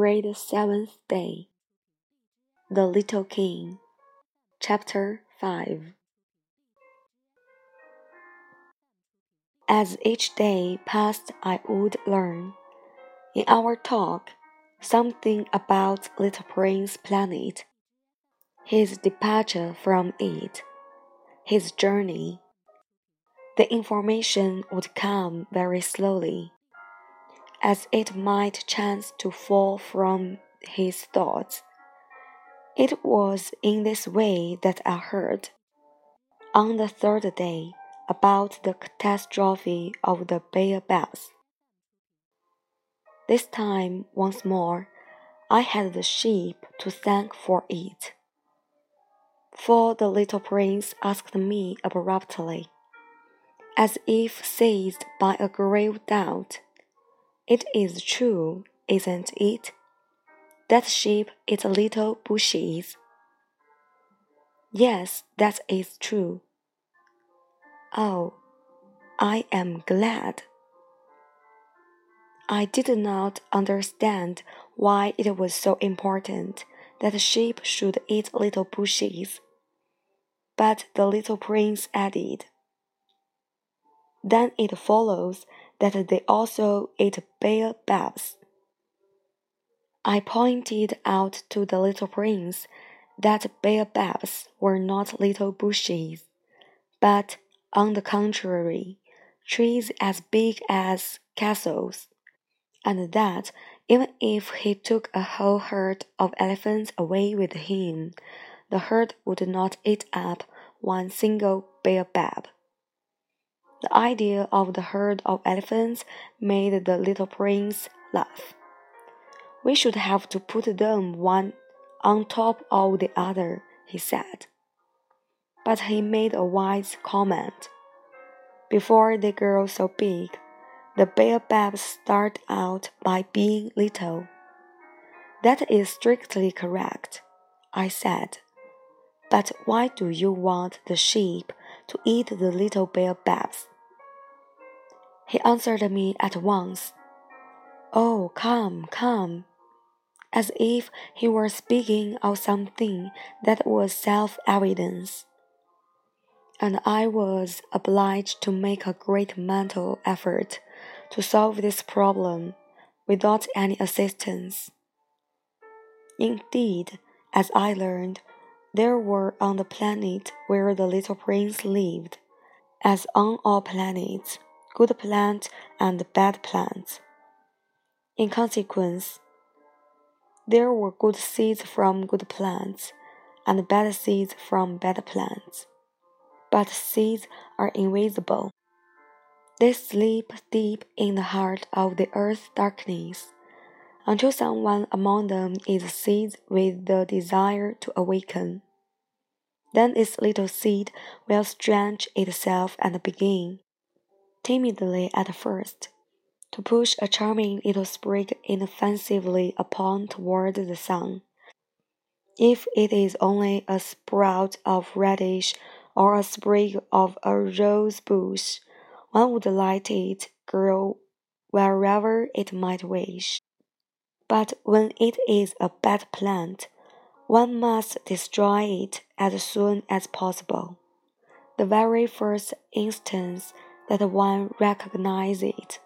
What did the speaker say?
Grade Seventh Day The Little King Chapter 5 As each day passed, I would learn, in our talk, something about Little Prince Planet, his departure from it, his journey. The information would come very slowly as it might chance to fall from his thoughts. It was in this way that I heard, on the third day, about the catastrophe of the baobabs. This time, once more, I had the sheep to thank for it. For the little prince asked me abruptly, as if seized by a grave doubt. It is true, isn't it? That sheep eats little bushes. Yes, that is true. Oh, I am glad. I did not understand why it was so important that sheep should eat little bushes. But the little prince added, Then it follows that they also ate bear baobabs. I pointed out to the little prince that bear baobabs were not little bushes, but, on the contrary, trees as big as castles, and that even if he took a whole herd of elephants away with him, the herd would not eat up one single baobab. The idea of the herd of elephants made the little prince laugh. We should have to put them one on top of the other, he said. But he made a wise comment. Before they grow so big, the baobabs start out by being little. That is strictly correct, I said. But why do you want the sheep to eat the little baobabs? He answered me at once. Oh, come, come, as if he were speaking of something that was self evident. And I was obliged to make a great mental effort to solve this problem without any assistance. Indeed, as I learned, there were on the planet where the little prince lived, as on all planets, good plants and bad plants. In consequence, there were good seeds from good plants and bad seeds from bad plants. But seeds are invisible. They sleep deep in the heart of the earth's darkness until someone among them is seized with the desire to awaken. Then its little seed will stretch itself and begin timidly at first, to push a charming little sprig inoffensively upon toward the sun. If it is only a sprout of radish or a sprig of a rose bush, one would let it grow wherever it might wish. But when it is a bad plant, one must destroy it as soon as possible. The very first instance that one recognizes it